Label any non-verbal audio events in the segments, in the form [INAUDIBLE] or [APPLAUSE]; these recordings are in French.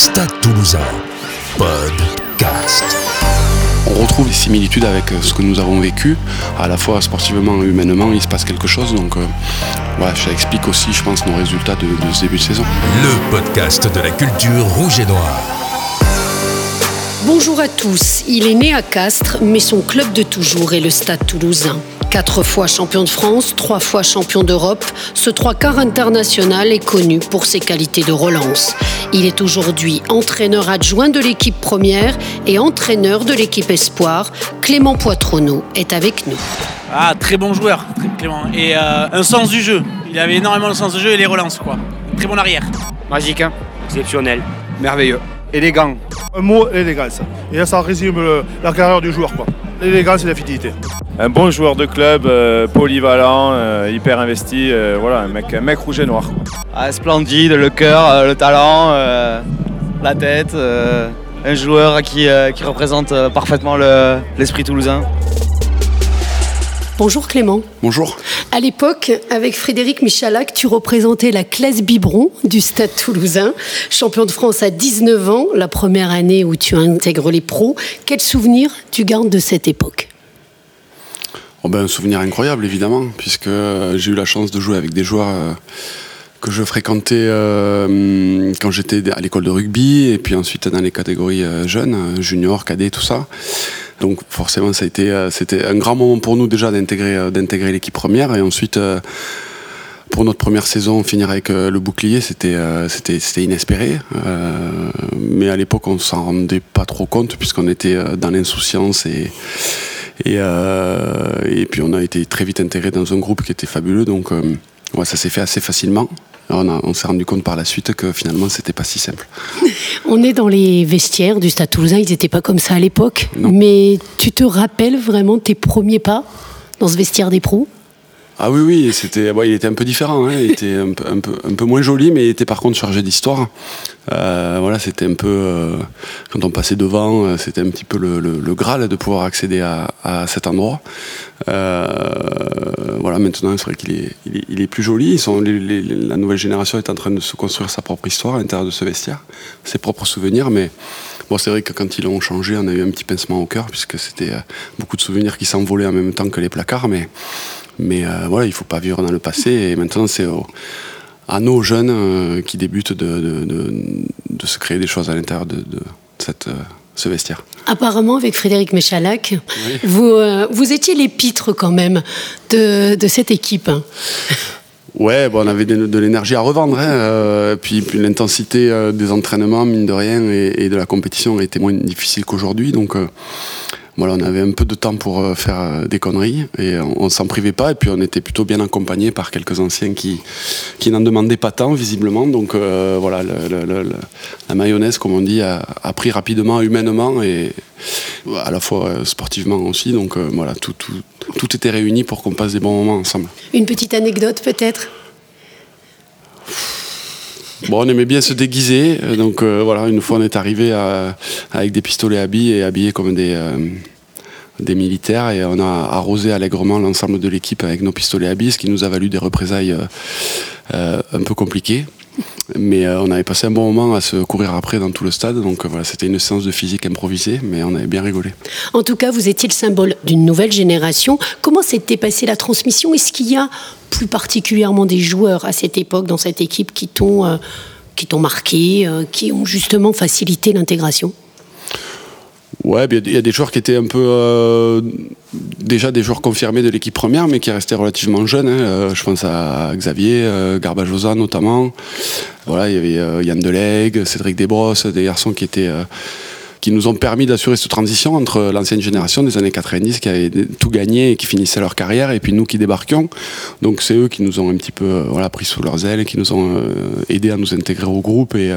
Stade Toulousain, podcast. On retrouve des similitudes avec ce que nous avons vécu, à la fois sportivement et humainement, il se passe quelque chose, donc euh, voilà, ça explique aussi, je pense, nos résultats de, de ce début de saison. Le podcast de la culture rouge et noire. Bonjour à tous. Il est né à Castres, mais son club de toujours est le Stade toulousain. Quatre fois champion de France, trois fois champion d'Europe, ce trois quarts international est connu pour ses qualités de relance. Il est aujourd'hui entraîneur adjoint de l'équipe première et entraîneur de l'équipe espoir. Clément Poitronneau est avec nous. Ah, très bon joueur, Clément. Et euh, un sens du jeu. Il avait énormément le sens du jeu et les relances, quoi. Très bon arrière. Magique, hein Exceptionnel. merveilleux. Élégant. Un mot, l'élégance. Et là, ça résume le- la carrière du joueur. quoi. L'élégance et la fidélité. Un bon joueur de club, euh, polyvalent, euh, hyper investi, euh, voilà, un mec, un mec rouge et noir. Ah, splendide, le cœur, euh, le talent, euh, la tête. euh, un joueur qui, euh, qui représente parfaitement le- l'esprit toulousain. Bonjour Clément. Bonjour. À l'époque, avec Frédéric Michalak, tu représentais la classe biberon du Stade toulousain, champion de France à 19 ans, la première année où tu intègres les pros. Quel souvenir tu gardes de cette époque? Oh ben, un souvenir incroyable, évidemment, puisque euh, j'ai eu la chance de jouer avec des joueurs euh, que je fréquentais euh, quand j'étais à l'école de rugby, et puis ensuite dans les catégories jeunes, juniors, cadets, tout ça. Donc forcément, euh, c'était un grand moment pour nous déjà d'intégrer, euh, l'équipe première, et ensuite, euh, pour notre première saison, finir avec le bouclier, c'était, inespéré. Mais à l'époque, on s'en rendait pas trop compte, puisqu'on était dans l'insouciance et et, puis on a été très vite intégré dans un groupe qui était fabuleux, donc ouais, ça s'est fait assez facilement. On, s'est rendu compte par la suite que finalement c'était pas si simple. [LAUGHS] On est dans les vestiaires du Stade toulousain, ils n'étaient pas comme ça à l'époque. Mais tu te rappelles vraiment tes premiers pas dans ce vestiaire des pros? Ah oui, oui, c'était, il était un peu différent, hein, il [LAUGHS] était un peu, un, peu, un peu moins joli, mais il était par contre chargé d'histoire. Euh, voilà, c'était un peu, euh, quand on passait devant, euh, c'était un petit peu le, le, le Graal de pouvoir accéder à, à cet endroit. Euh, voilà, maintenant, c'est vrai qu'il est, il est, il est plus joli. Ils sont, les- les- la nouvelle génération est en train de se construire sa propre histoire à l'intérieur de ce vestiaire, ses propres souvenirs, mais bon, c'est vrai que quand ils l'ont changé, on a eu un petit pincement au cœur, puisque c'était euh, beaucoup de souvenirs qui s'envolaient en même temps que les placards, mais mais euh, voilà, il faut pas vivre dans le passé. Et maintenant, c'est au- à nos jeunes euh, qui débutent de, de, de- de se créer des choses à l'intérieur de, cette, euh, ce vestiaire. Apparemment, avec Frédéric Michalak, Oui. vous, vous étiez l'épître quand même de, de cette équipe. Ouais, on avait de, l'énergie à revendre. Hein, euh, puis, l'intensité euh, des entraînements, mine de rien, et, de la compétition était moins difficile qu'aujourd'hui. Euh, voilà, on avait un peu de temps pour euh, faire euh, des conneries et on, on s'en privait pas. Et puis on était plutôt bien accompagné par quelques anciens qui, n'en demandaient pas tant, visiblement. Donc euh, voilà, la mayonnaise, comme on dit, a, pris rapidement, humainement et à la fois sportivement aussi. Donc voilà, tout, tout était réuni pour qu'on passe des bons moments ensemble. Une petite anecdote peut-être? Bon, on aimait bien se déguiser, euh, donc euh, voilà, une fois on est arrivé avec des pistolets à billes et habillés comme des, euh, des militaires et on a arrosé allègrement l'ensemble de l'équipe avec nos pistolets à billes, ce qui nous a valu des représailles un peu compliquées. Mais euh, on avait passé un bon moment à se courir après dans tout le stade, donc euh, voilà, c'était une séance de physique improvisée, mais on avait bien rigolé. En tout cas, vous étiez le symbole d'une nouvelle génération. Comment s'était passée la transmission? Est-ce qu'il y a plus particulièrement des joueurs à cette époque dans cette équipe qui t'ont euh, qui t'ont marqué, qui ont justement facilité l'intégration? Ouais, il y a des joueurs qui étaient un peu euh, déjà des joueurs confirmés de l'équipe première, mais qui restaient relativement jeunes. hein. Euh, je pense à Xavier, euh, Garbajosa notamment. Voilà, il y avait Yann Delegue, Cédric Desbrosses, des garçons qui étaient qui nous ont permis d'assurer cette transition entre l'ancienne génération des années 90 qui avait tout gagné et qui finissaient leur carrière et puis nous qui débarquions. Donc c'est eux qui nous ont un petit peu pris sous leurs ailes et qui nous ont aidés à nous intégrer au groupe et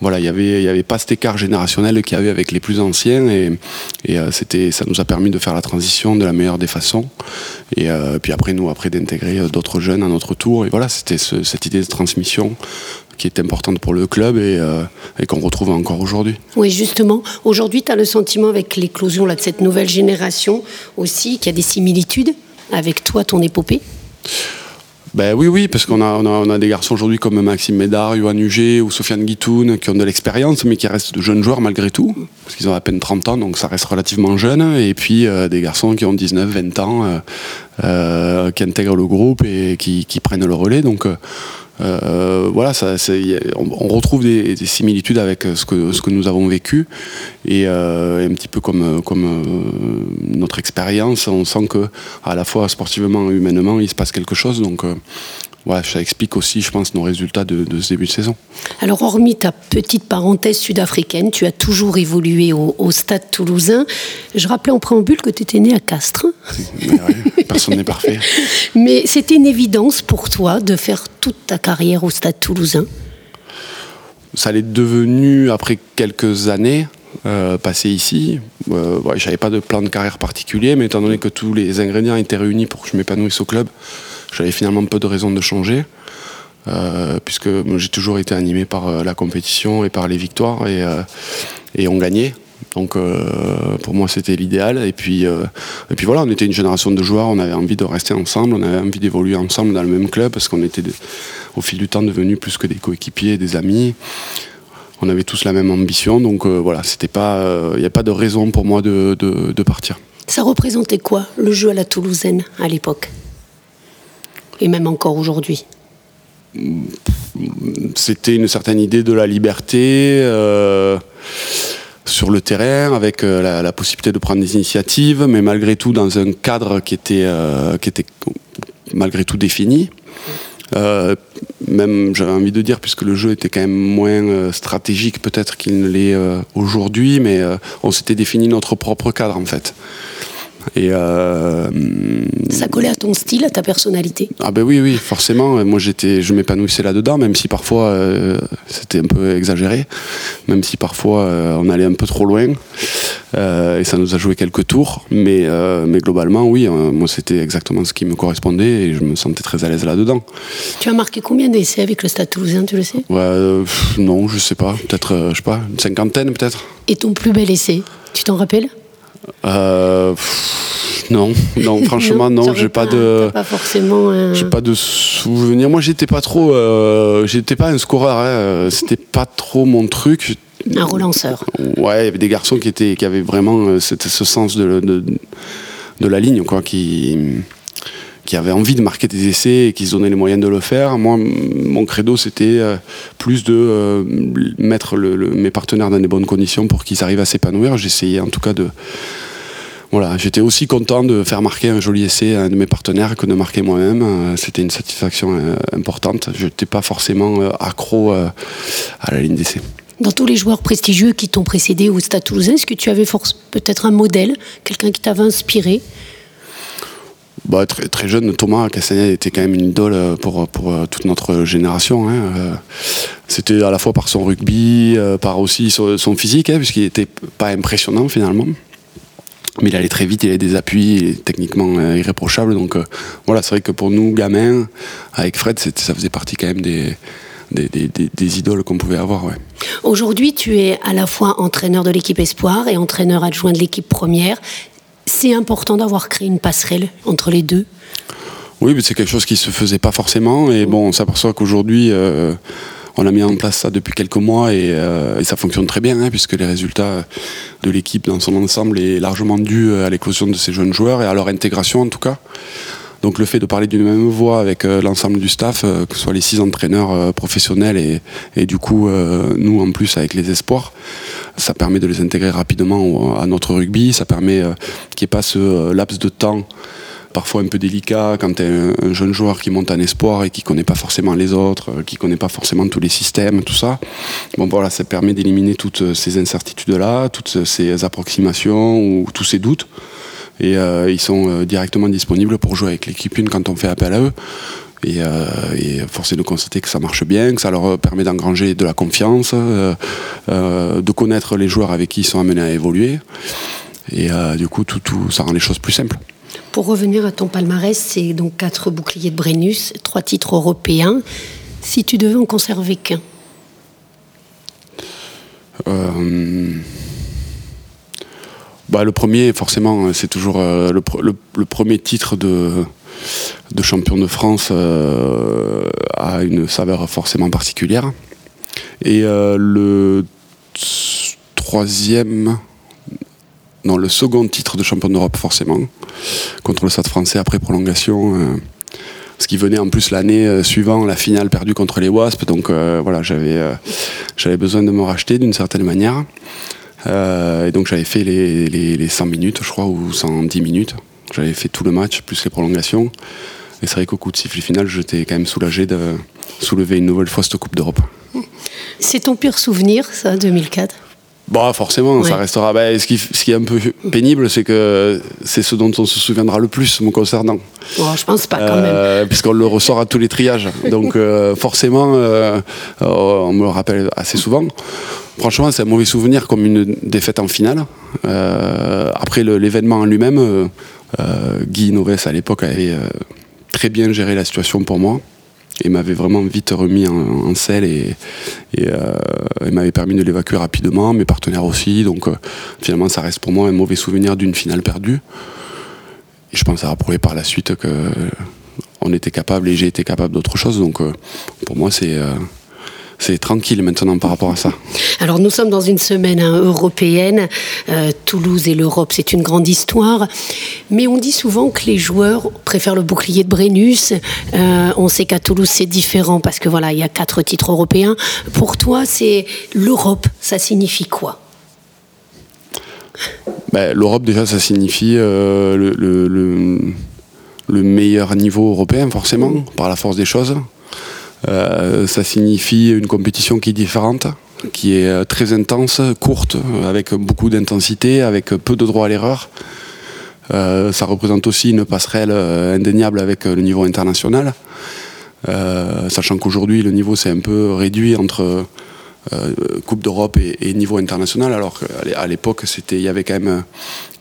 voilà, il y avait, y avait pas cet écart générationnel qu'il y avait avec les plus anciens et, euh, c'était, ça nous a permis de faire la transition de la meilleure des façons. Et euh, puis après, nous, après d'intégrer euh, d'autres jeunes à notre tour. Et voilà, c'était ce- cette idée de transmission qui est importante pour le club et, et qu'on retrouve encore aujourd'hui. Oui, justement. Aujourd'hui, tu as le sentiment avec l'éclosion là, de cette nouvelle génération aussi qu'il y a des similitudes avec toi, ton épopée? Ben oui, oui, parce qu'on a, on a, des garçons aujourd'hui comme Maxime Médard, Johan Huget ou Sofiane Guitoun qui ont de l'expérience, mais qui restent de jeunes joueurs malgré tout, parce qu'ils ont à peine 30 ans, donc ça reste relativement jeune. Et puis euh, des garçons qui ont 19, 20 ans, euh, euh, qui intègrent le groupe et qui, qui prennent le relais. Donc voilà, y a- on, retrouve des, des similitudes avec ce que, ce que nous avons vécu. Et, euh, un petit peu comme, euh, notre expérience, on sent que à la fois sportivement et humainement, il se passe quelque chose. Euh, ouais, ça explique aussi, je pense, nos résultats de, de ce début de saison. Alors, hormis ta petite parenthèse sud-africaine, tu as toujours évolué au, au stade toulousain. Je rappelais en préambule que tu étais né à Castres. Mais ouais, personne n'est parfait. [LAUGHS] Mais c'était une évidence pour toi de faire toute ta carrière au stade toulousain? Ça l'est devenu après quelques années euh, passées ici. Euh, ouais, J'avais pas de plan de carrière particulier, mais étant donné que tous les ingrédients étaient réunis pour que je m'épanouisse au club, j'avais finalement peu de raisons de changer. euh, puisque j'ai toujours été animé par euh, la compétition et par les victoires et, euh, et on gagnait. Donc pour moi c'était l'idéal et puis et puis voilà on était une génération de joueurs on avait envie de rester ensemble on avait envie d'évoluer ensemble dans le même club parce qu'on était au fil du temps devenus plus que des coéquipiers des amis on avait tous la même ambition donc voilà c'était pas il n'y a pas de raison pour moi de, de- de partir Ça représentait quoi, le jeu à la toulousaine à l'époque? Et même encore aujourd'hui c'était une certaine idée de la liberté euh, sur le terrain, avec euh, la, possibilité de prendre des initiatives, mais malgré tout dans un cadre qui était, euh, qui était malgré tout défini. Même j'avais envie de dire, puisque le jeu était quand même moins stratégique peut-être qu'il ne l'est aujourd'hui, mais on s'était défini notre propre cadre en fait. Et euh, Ça collait à ton style, à ta personnalité? Ah ben oui, oui, forcément. Moi, j'étais, je m'épanouissais là-dedans, même si parfois euh, c'était un peu exagéré, même si parfois euh, on allait un peu trop loin, et ça nous a joué quelques tours. Mais, mais globalement, oui, moi c'était exactement ce qui me correspondait, et je me sentais très à l'aise là-dedans. Tu as marqué combien d'essais avec le stade toulousain, tu le sais? Ouais, pff, non, je sais pas, peut-être, je sais pas, une cinquantaine peut-être. Et ton plus bel essai, tu t'en rappelles? Euh, pff, non, non, [LAUGHS] franchement, non, j'ai pas de. Pas forcément un... J'ai pas de souvenir. Moi, j'étais pas trop. euh, j'étais pas un scoreur. hein, C'était pas trop mon truc. un relanceur. Ouais, il y avait des garçons qui étaient, qui avaient vraiment euh, cette- ce sens de, de, de la ligne, quoi, qui qui avaient envie de marquer des essais et qui se donnaient les moyens de le faire. Moi, mon credo, c'était euh, plus de euh, mettre mes partenaires dans des bonnes conditions pour qu'ils arrivent à s'épanouir. J'essayais en tout cas de voilà, j'étais aussi content de faire marquer un joli essai à un de mes partenaires que de marquer moi-même. Euh, C'était une satisfaction importante. Je n'étais pas forcément accro à la ligne d'essai. Dans tous les joueurs prestigieux qui t'ont précédé au Stade Toulousain, est-ce que tu avais peut-être un modèle, quelqu'un qui t'avait inspiré? Bah, très, très jeune, Thomas Castagnette était quand même une idole euh, pour, pour euh, toute notre génération. hein. Euh, C'était à la fois par son rugby, par aussi son, physique, hein, puisqu'il n'était pas impressionnant finalement. Mais il allait très vite, il avait des appuis, techniquement irréprochable. Donc voilà, c'est vrai que pour nous, gamins, avec Fred, ça faisait partie quand même des, des, des- des- idoles qu'on pouvait avoir. Aujourd'hui, tu es à la fois entraîneur de l'équipe Espoir et entraîneur adjoint de l'équipe première. C'est important d'avoir créé une passerelle entre les deux. Oui, mais c'est quelque chose qui se faisait pas forcément. Et bon, on s'aperçoit qu'aujourd'hui, euh, on a mis en place ça depuis quelques mois et, euh, ça fonctionne très bien, hein, puisque les résultats de l'équipe dans son ensemble est largement dû à l'éclosion de ces jeunes joueurs et à leur intégration en tout cas. Donc le fait de parler d'une même voix avec euh, l'ensemble du staff, euh, que ce soit les six entraîneurs euh, professionnels et, du coup nous en plus avec les espoirs, ça permet de les intégrer rapidement à notre rugby, ça permet qu'il n'y ait pas ce laps de temps parfois un peu délicat quand tu un, un jeune joueur qui monte en espoir et qui connaît pas forcément les autres, qui connaît pas forcément tous les systèmes, tout ça. Bon voilà, ça permet d'éliminer toutes ces incertitudes-là, toutes ces approximations ou tous ces doutes. Et euh, ils sont euh, directement disponibles pour jouer avec l'équipe une quand on fait appel à eux. Et, euh, et force est de constater que ça marche bien, que ça leur permet d'engranger de la confiance, euh, euh, de connaître les joueurs avec qui ils sont amenés à évoluer. Et du coup, tout, tout, ça rend les choses plus simples. Pour revenir à ton palmarès, c'est donc quatre boucliers de Brennus, trois titres européens. Si tu devais en conserver qu'un, bah, le premier, forcément, c'est toujours euh, le, pr- le- le premier titre de, de champion de France euh, a une saveur forcément particulière. Et euh, le troisième, non, le second titre de champion d'Europe, forcément, contre le Stade français après prolongation. euh, ce qui venait en plus l'année euh, suivant la finale perdue contre les Wasps. Donc euh, voilà, j'avais euh, j'avais besoin de me racheter d'une certaine manière. Euh, et donc j'avais fait les, les, les 100 minutes, je crois, ou 110 minutes. J'avais fait tout le match, plus les prolongations. Et c'est vrai qu'au coup de sifflet final, j'étais quand même soulagé de soulever une nouvelle fois cette Coupe d'Europe. C'est ton pire souvenir, ça, 2004 Bon, forcément, ça restera. Ben, ce, qui, ce qui est un peu pénible, c'est que c'est ce dont on se souviendra le plus me concernant. Bon, Je pense pas quand même. Euh, puisqu'on le ressort à tous les triages. Donc euh, forcément, euh, on me le rappelle assez souvent. Franchement, c'est un mauvais souvenir comme une défaite en finale. Après l'événement en lui-même, Guy Noves à l'époque avait très bien géré la situation pour moi et m'avait vraiment vite remis en, selle euh, et m'avait permis de l'évacuer rapidement, mes partenaires aussi. Donc euh, finalement, ça reste pour moi un mauvais souvenir d'une finale perdue. Et je pense à prouvé par la suite que on était capable et j'ai été capable d'autre chose. Donc euh, pour moi, c'est c'est tranquille maintenant par rapport à ça. Alors nous sommes dans une semaine hein, européenne. Euh, Toulouse et l'Europe, c'est une grande histoire. Mais on dit souvent que les joueurs préfèrent le bouclier de Brennus. Euh, on sait qu'à Toulouse, c'est différent parce que voilà, il y a quatre titres européens. Pour toi, c'est l'Europe. Ça signifie quoi? Ben, L'Europe, déjà, ça signifie euh, le, le- le- le meilleur niveau européen, forcément, par la force des choses. Euh, ça signifie une compétition qui est différente, qui est euh, très intense, courte, avec beaucoup d'intensité, avec peu de droit à l'erreur. Euh, ça représente aussi une passerelle euh, indéniable avec euh, le niveau international. Euh, sachant qu'aujourd'hui, le niveau s'est un peu réduit entre euh, Coupe d'Europe et, niveau international, alors qu'à l'époque, il y avait quand même euh,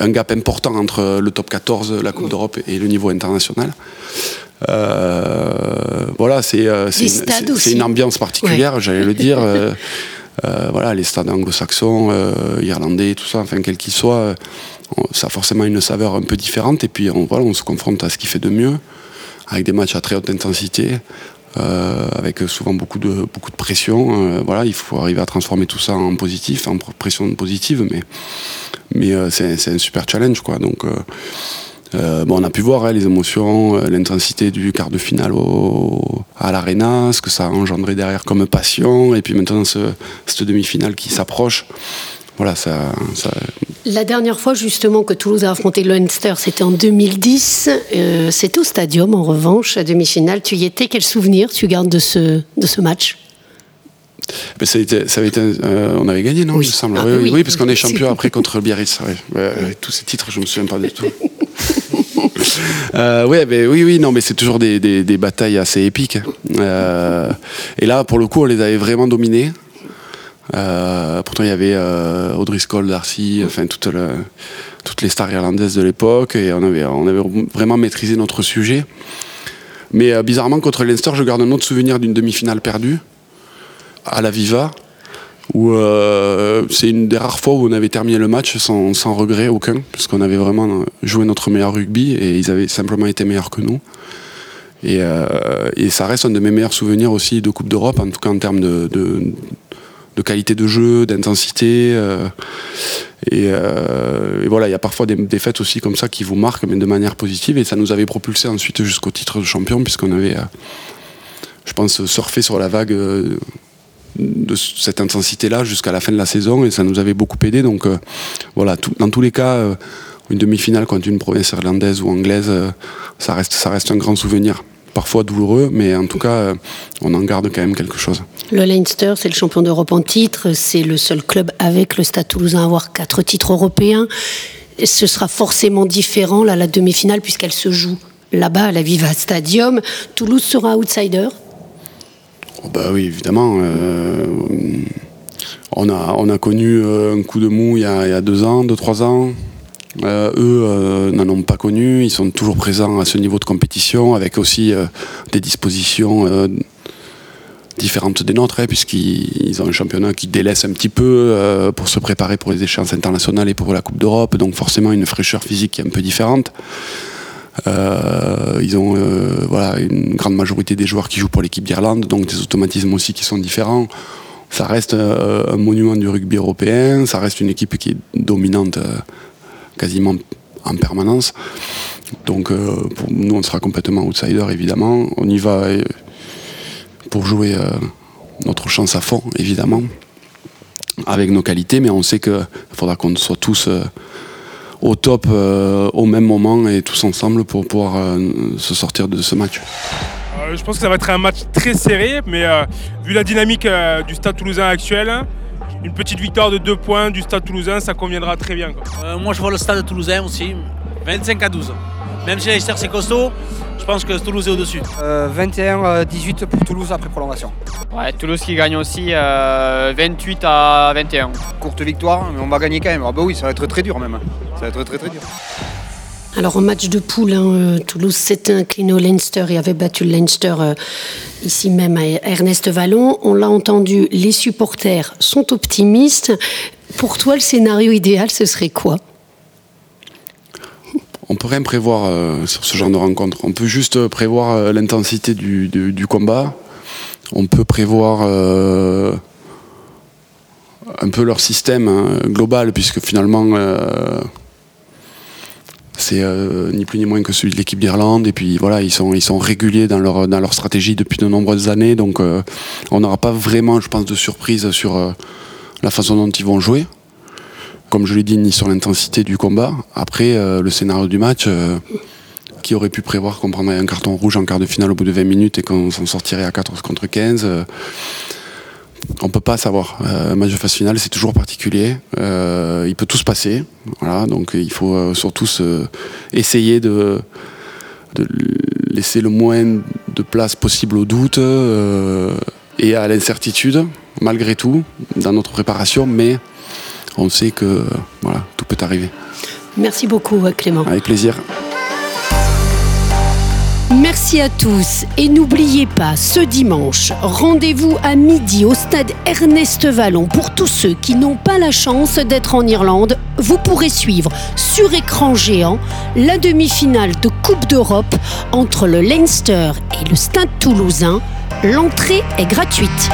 un gap important entre le top 14, la Coupe d'Europe et le niveau international. Euh, voilà, c'est, euh, une, ambiance particulière, j'allais le dire. [LAUGHS] euh, voilà, les stades anglo-saxons, irlandais, tout ça, enfin quel qu'il soit, ça a forcément une saveur un peu différente. Et puis on, voilà, on se confronte à ce qui fait de mieux, avec des matchs à très haute intensité, euh, avec souvent beaucoup de, beaucoup de pression. euh, voilà, il faut arriver à transformer tout ça en positif, en pression positive, mais, euh, c'est un super challenge. Quoi. Donc, euh, on a pu voir hein, les émotions, euh, l'intensité du quart de finale à l'Arena, ce que ça a engendré derrière comme passion, et puis maintenant ce, cette demi-finale qui s'approche. Voilà, ça, La dernière fois justement que Toulouse a affronté le Leinster, c'était en 2010. Euh, c'était au Stadium en revanche, à demi-finale. Tu y étais. Quel souvenir tu gardes de ce match? Ça, a été, ça avait été, euh, on avait gagné, non Oui. Il me semble. Ah, oui, oui, oui, oui. parce qu'on est champion après contre le Biarritz. ouais. Tous ces titres, je me souviens pas du tout. [LAUGHS] Euh, ouais, ben, oui, oui, non, mais c'est toujours des, des- des batailles assez épiques. Euh, et là, pour le coup, on les avait vraiment dominés. Euh, pourtant, il y avait Audrey Scholl, Darcy, enfin toute le- toutes les stars irlandaises de l'époque, et on avait, on avait vraiment maîtrisé notre sujet. Mais bizarrement, contre Leinster, je garde un autre souvenir d'une demi-finale perdue à la Viva, où euh, c'est une des rares fois où on avait terminé le match sans, regret aucun, parce qu'on avait vraiment joué notre meilleur rugby et ils avaient simplement été meilleurs que nous. Et, euh, ça reste un de mes meilleurs souvenirs aussi de Coupe d'Europe, en tout cas en termes de, qualité de jeu, d'intensité. euh, et, voilà, il y a parfois des défaites aussi comme ça qui vous marquent, mais de manière positive. Et ça nous avait propulsé ensuite jusqu'au titre de champion, puisqu'on avait, je pense, surfé sur la vague de cette intensité-là jusqu'à la fin de la saison, et ça nous avait beaucoup aidé. Donc euh, voilà, dans tous les cas, euh, une demi-finale contre une province irlandaise ou anglaise, euh, ça, reste, ça reste un grand souvenir. Parfois douloureux, mais en tout cas, on en garde quand même quelque chose. Le Leinster, c'est le champion d'Europe en titre. C'est le seul club avec le Stade Toulousain à avoir quatre titres européens. Et ce sera forcément différent là, la demi-finale puisqu'elle se joue là-bas à la Viva Stadium. Toulouse sera outsider. Oh bah oui, évidemment. euh, on, a, on a connu euh, un coup de mou il y a, deux ans, deux, trois ans. Euh, eux n'en ont pas connu. Ils sont toujours présents à ce niveau de compétition avec aussi des dispositions différentes des nôtres, hein, puisqu'ils ils ont un championnat qui délaisse un petit peu pour se préparer pour les échéances internationales et pour la Coupe d'Europe. Donc forcément une fraîcheur physique qui est un peu différente. Euh, ils ont euh, une grande majorité des joueurs qui jouent pour l'équipe d'Irlande, donc des automatismes aussi qui sont différents. Ça reste euh, un monument du rugby européen, ça reste une équipe qui est dominante quasiment en permanence. Donc nous, on sera complètement outsider, évidemment. On y va pour jouer notre chance à fond, évidemment, avec nos qualités, mais on sait qu'il faudra qu'on soit tous au top euh, au même moment et tous ensemble pour pouvoir euh, se sortir de ce match. Euh, je pense que ça va être un match très serré, mais euh, vu la dynamique euh, du Stade toulousain actuel, une petite victoire de deux points du Stade toulousain, ça conviendra très bien. quoi. Euh, moi, je vois le stade toulousain aussi, 25 à 12. Même si Leicester c'est costaud, je pense que Toulouse est au-dessus. 21-18 pour Toulouse après prolongation. Ouais, Toulouse qui gagne aussi euh, 28 à 21. Courte victoire, mais on va gagner quand même. Ah bah oui, ça va être très dur même. Ça va être très très dur. Alors en match de poule, hein, euh, Toulouse s'était incliné au Leinster et avait battu le Leinster euh, ici même à Ernest Vallon. On l'a entendu, les supporters sont optimistes. Pour toi, le scénario idéal, ce serait quoi? On peut rien prévoir euh, sur ce genre de rencontre. On peut juste prévoir euh, l'intensité du, combat. On peut prévoir euh, un peu leur système hein, global, puisque finalement, c'est ni plus ni moins que celui de l'équipe d'Irlande. Et puis voilà, ils sont, ils sont réguliers dans leur, dans leur stratégie depuis de nombreuses années. Donc on n'aura pas vraiment, je pense, de surprise sur la façon dont ils vont jouer comme je l'ai dit, ni sur l'intensité du combat. Après, euh, le scénario du match, euh, qui aurait pu prévoir qu'on prendrait un carton rouge en quart de finale au bout de 20 minutes et qu'on s'en sortirait à 14 contre 15 euh, on peut pas savoir. Un match de phase finale, c'est toujours particulier. Il peut tout se passer. Voilà, donc il faut surtout essayer de, laisser le moins de place possible au doute et à l'incertitude, malgré tout, dans notre préparation. Mais on sait que voilà, tout peut arriver. Merci beaucoup, euh, Clément. Avec plaisir. Merci à tous et n'oubliez pas, ce dimanche, rendez-vous à midi au stade Ernest Vallon pour tous ceux qui n'ont pas la chance d'être en Irlande. Vous pourrez suivre sur écran géant la demi-finale de Coupe d'Europe entre le Leinster et le stade toulousain. L'entrée est gratuite.